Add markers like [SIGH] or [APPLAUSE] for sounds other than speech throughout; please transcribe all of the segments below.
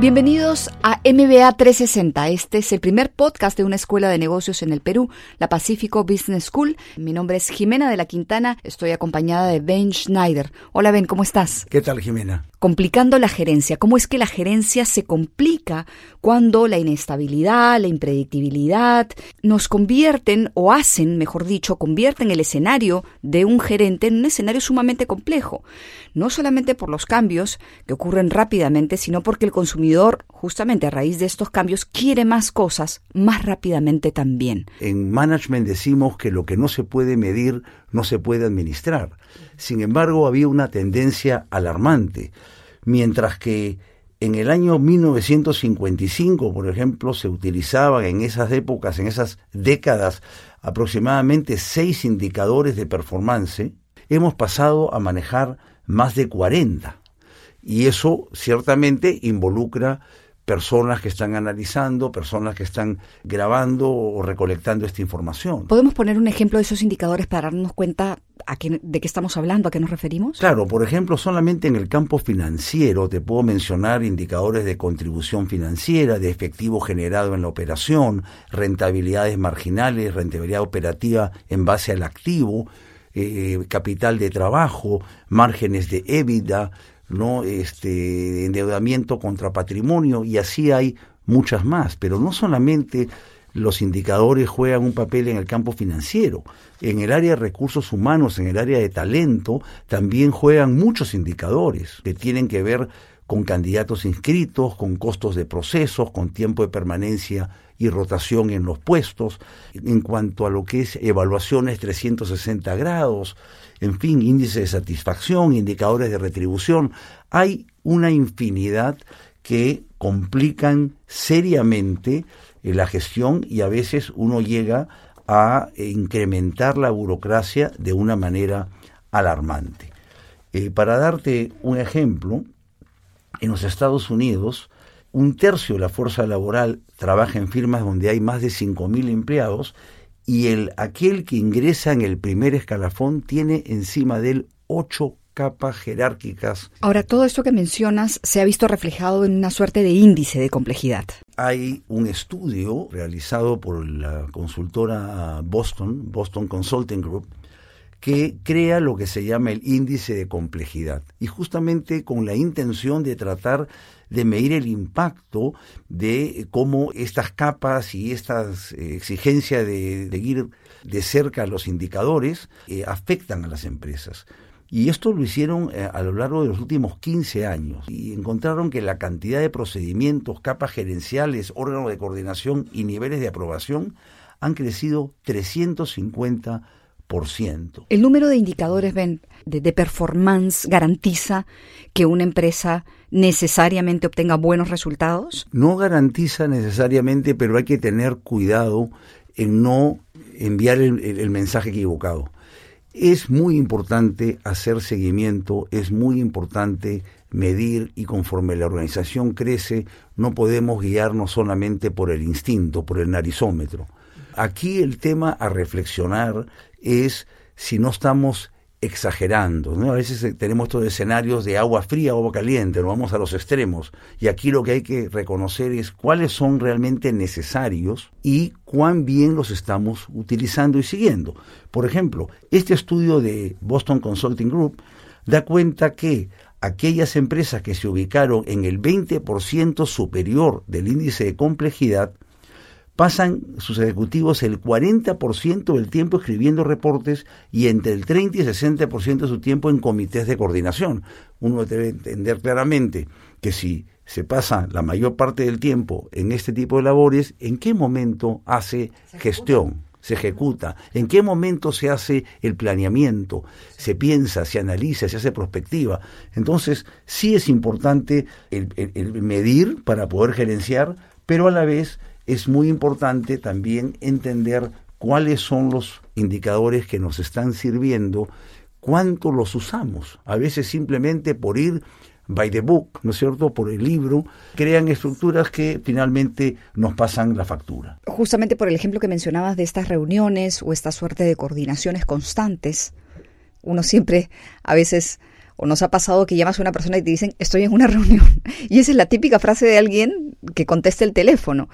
Bienvenidos a MBA 360. Este es el primer podcast de una escuela de negocios en el Perú, la Pacífico Business School. Mi nombre es Jimena de la Quintana. Estoy acompañada de Ben Schneider. Hola Ben, ¿cómo estás? ¿Qué tal Jimena? Complicando la gerencia. ¿Cómo es que la gerencia se complica cuando la inestabilidad, la impredictibilidad nos convierten o hacen, mejor dicho, convierten el escenario de un gerente en un escenario sumamente complejo? No solamente por los cambios que ocurren rápidamente, sino porque el consumidor, justamente a raíz de estos cambios, quiere más cosas más rápidamente también. En management decimos que lo que no se puede medir no se puede administrar. Sin embargo, había una tendencia alarmante. Mientras que en el año 1955, por ejemplo, se utilizaban en esas épocas, en esas décadas, aproximadamente seis indicadores de performance, hemos pasado a manejar más de 40. Y eso ciertamente involucra personas que están analizando, personas que están grabando o recolectando esta información. ¿Podemos poner un ejemplo de esos indicadores para darnos cuenta a de qué estamos hablando, a qué nos referimos? Claro, por ejemplo, solamente en el campo financiero te puedo mencionar indicadores de contribución financiera, de efectivo generado en la operación, rentabilidades marginales, rentabilidad operativa en base al activo, eh, capital de trabajo, márgenes de EBITDA, ¿no? Este, endeudamiento contra patrimonio y así hay muchas más, pero no solamente los indicadores juegan un papel en el campo financiero, en el área de recursos humanos, en el área de talento, también juegan muchos indicadores que tienen que ver con candidatos inscritos, con costos de procesos, con tiempo de permanencia y rotación en los puestos, en cuanto a lo que es evaluaciones 360 grados, en fin, índice de satisfacción, indicadores de retribución. Hay una infinidad que complican seriamente eh, la gestión y a veces uno llega a incrementar la burocracia de una manera alarmante. Eh, para darte un ejemplo, en los Estados Unidos, un tercio de la fuerza laboral trabaja en firmas donde hay más de 5.000 empleados y el, aquel que ingresa en el primer escalafón tiene encima de él ocho capas jerárquicas. Ahora, todo esto que mencionas se ha visto reflejado en una suerte de índice de complejidad. Hay un estudio realizado por la consultora Boston, Boston Consulting Group, que crea lo que se llama el índice de complejidad. Y justamente con la intención de tratar de medir el impacto de cómo estas capas y estas exigencias de, ir de cerca los indicadores eh, afectan a las empresas. Y esto lo hicieron eh, a lo largo de los últimos 15 años y encontraron que la cantidad de procedimientos, capas gerenciales, órganos de coordinación y niveles de aprobación han crecido 350 el número de indicadores de, de, performance garantiza que una empresa necesariamente obtenga buenos resultados? No garantiza necesariamente, pero hay que tener cuidado en no enviar el mensaje equivocado. Es muy importante hacer seguimiento, es muy importante medir y conforme la organización crece, no podemos guiarnos solamente por el instinto, por el narizómetro. Aquí el tema a reflexionar es si no estamos exagerando. ¿no? A veces eh, tenemos estos escenarios de agua fría, agua caliente, nos vamos a los extremos. Y aquí lo que hay que reconocer es cuáles son realmente necesarios y cuán bien los estamos utilizando y siguiendo. Por ejemplo, este estudio de Boston Consulting Group da cuenta que aquellas empresas que se ubicaron en el 20% superior del índice de complejidad pasan sus ejecutivos el 40% del tiempo escribiendo reportes y entre el 30 y 60% de su tiempo en comités de coordinación. Uno debe entender claramente que si se pasa la mayor parte del tiempo en este tipo de labores, ¿en qué momento hace gestión? se ejecuta, en qué momento se hace el planeamiento, se piensa, se analiza, se hace prospectiva. Entonces, sí es importante el medir para poder gerenciar, pero a la vez es muy importante también entender cuáles son los indicadores que nos están sirviendo, cuánto los usamos. A veces simplemente por ir by the book, ¿no es cierto?, por el libro, crean estructuras que finalmente nos pasan la factura. Justamente por el ejemplo que mencionabas de estas reuniones o esta suerte de coordinaciones constantes, uno siempre a veces o nos ha pasado que llamas a una persona y te dicen, estoy en una reunión. [LAUGHS] Y esa es la típica frase de alguien que contesta el teléfono.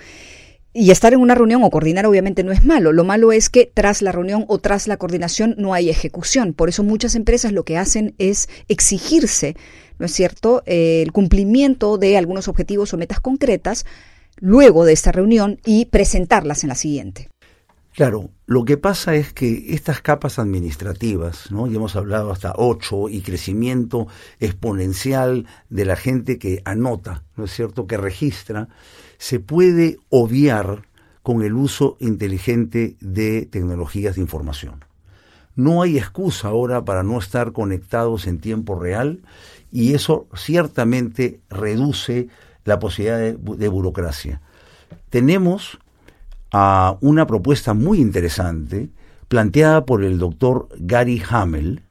Y estar en una reunión o coordinar obviamente no es malo. Lo malo es que tras la reunión o tras la coordinación no hay ejecución. Por eso muchas empresas lo que hacen es exigirse, ¿no es cierto?, eh, el cumplimiento de algunos objetivos o metas concretas luego de esta reunión y presentarlas en la siguiente. Claro, lo que pasa es que estas capas administrativas, ¿no? ya hemos hablado hasta ocho, y crecimiento exponencial de la gente que anota, ¿no es cierto?, que registra, se puede obviar con el uso inteligente de tecnologías de información. No hay excusa ahora para no estar conectados en tiempo real y eso ciertamente reduce la posibilidad de, de burocracia. Tenemos a una propuesta muy interesante planteada por el doctor Gary Hamel,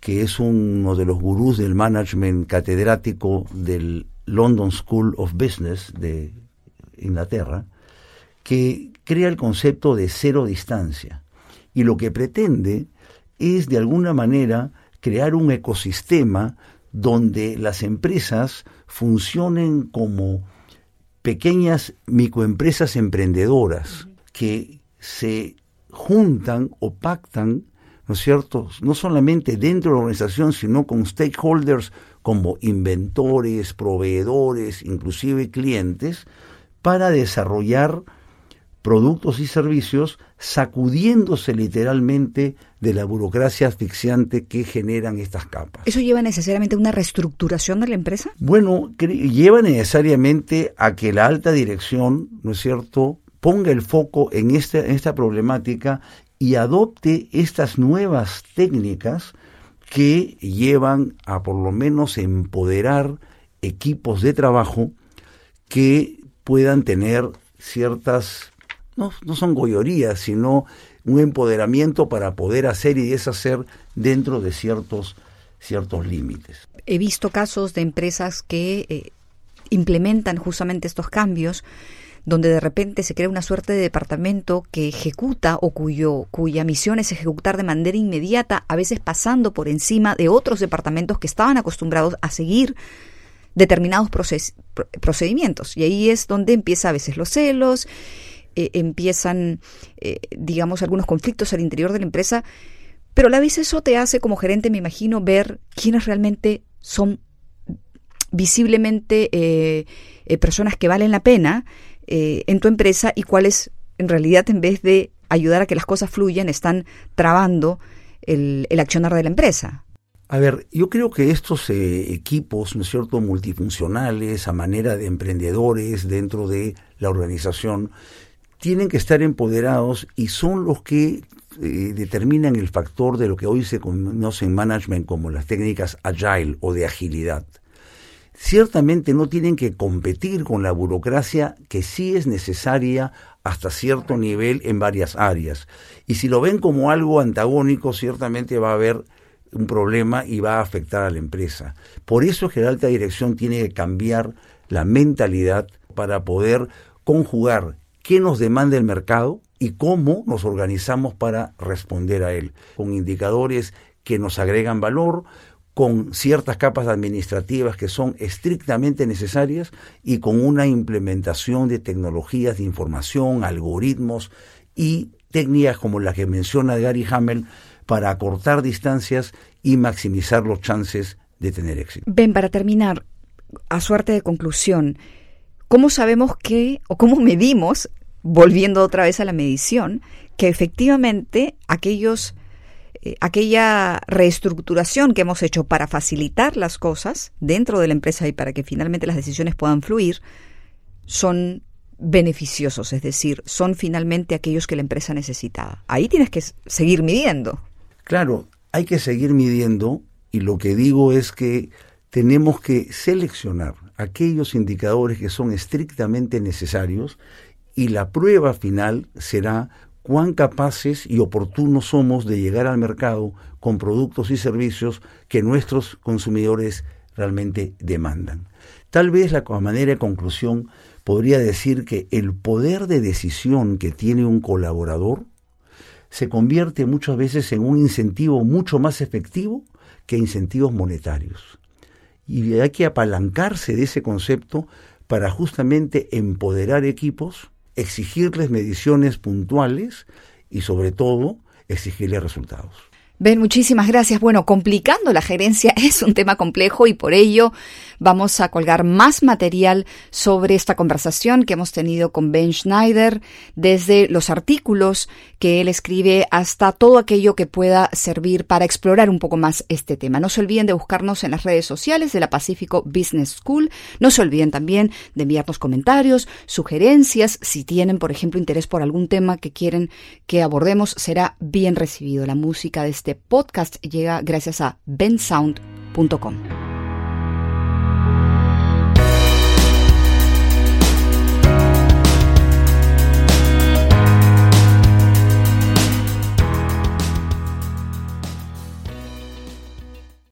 que es uno de los gurús del management catedrático del London School of Business de Inglaterra, que crea el concepto de cero distancia. Y lo que pretende es, de alguna manera, crear un ecosistema donde las empresas funcionen como pequeñas microempresas emprendedoras que se juntan o pactan, ¿no es cierto?, no solamente dentro de la organización, sino con stakeholders como inventores, proveedores, inclusive clientes, para desarrollar productos y servicios sacudiéndose literalmente de la burocracia asfixiante que generan estas capas. ¿Eso lleva necesariamente a una reestructuración de la empresa? Bueno, lleva necesariamente a que la alta dirección, ¿no es cierto?, ponga el foco en esta, en esta problemática y adopte estas nuevas técnicas que llevan a por lo menos empoderar equipos de trabajo que puedan tener ciertas no, no son goyorías, sino un empoderamiento para poder hacer y deshacer dentro de ciertos, ciertos límites. He visto casos de empresas que eh, implementan justamente estos cambios donde de repente se crea una suerte de departamento que ejecuta o cuyo, cuya misión es ejecutar de manera inmediata, a veces pasando por encima de otros departamentos que estaban acostumbrados a seguir determinados procedimientos. Y ahí es donde empieza a veces los celos eh, empiezan, eh, digamos, algunos conflictos al interior de la empresa, pero a la vez eso te hace como gerente, me imagino, ver quiénes realmente son visiblemente eh, personas que valen la pena en tu empresa y cuáles en realidad en vez de ayudar a que las cosas fluyan están trabando el, el accionar de la empresa. A ver, yo creo que estos equipos, ¿no es cierto?, multifuncionales, a manera de emprendedores dentro de la organización, tienen que estar empoderados y son los que eh, determinan el factor de lo que hoy se conoce en management como las técnicas agile o de agilidad. Ciertamente no tienen que competir con la burocracia que sí es necesaria hasta cierto nivel en varias áreas. Y si lo ven como algo antagónico, ciertamente va a haber un problema y va a afectar a la empresa. Por eso es que la alta dirección tiene que cambiar la mentalidad para poder conjugar qué nos demanda el mercado y cómo nos organizamos para responder a él, con indicadores que nos agregan valor, con ciertas capas administrativas que son estrictamente necesarias y con una implementación de tecnologías de información, algoritmos y técnicas como la que menciona Gary Hamel para acortar distancias y maximizar los chances de tener éxito. Ven, para terminar, a suerte de conclusión, ¿Cómo sabemos que, o cómo medimos, volviendo otra vez a la medición, que efectivamente aquellos, eh, aquella reestructuración que hemos hecho para facilitar las cosas dentro de la empresa y para que finalmente las decisiones puedan fluir, son beneficiosos, es decir, son finalmente aquellos que la empresa necesitaba. Ahí tienes que seguir midiendo. Claro, hay que seguir midiendo y lo que digo es que tenemos que seleccionar aquellos indicadores que son estrictamente necesarios y la prueba final será cuán capaces y oportunos somos de llegar al mercado con productos y servicios que nuestros consumidores realmente demandan. Tal vez la manera de conclusión podría decir que el poder de decisión que tiene un colaborador se convierte muchas veces en un incentivo mucho más efectivo que incentivos monetarios. Y hay que apalancarse de ese concepto para justamente empoderar equipos, exigirles mediciones puntuales y sobre todo exigirles resultados. Ben, muchísimas gracias. Bueno, complicando la gerencia [LAUGHS] es un tema complejo y por ello vamos a colgar más material sobre esta conversación que hemos tenido con Ben Schneider, desde los artículos que él escribe hasta todo aquello que pueda servir para explorar un poco más este tema. No se olviden de buscarnos en las redes sociales de la Pacífico Business School. No se olviden también de enviarnos comentarios, sugerencias. Si tienen, por ejemplo, interés por algún tema que quieren que abordemos, será bien recibido. La música de este podcast llega gracias a bensound.com.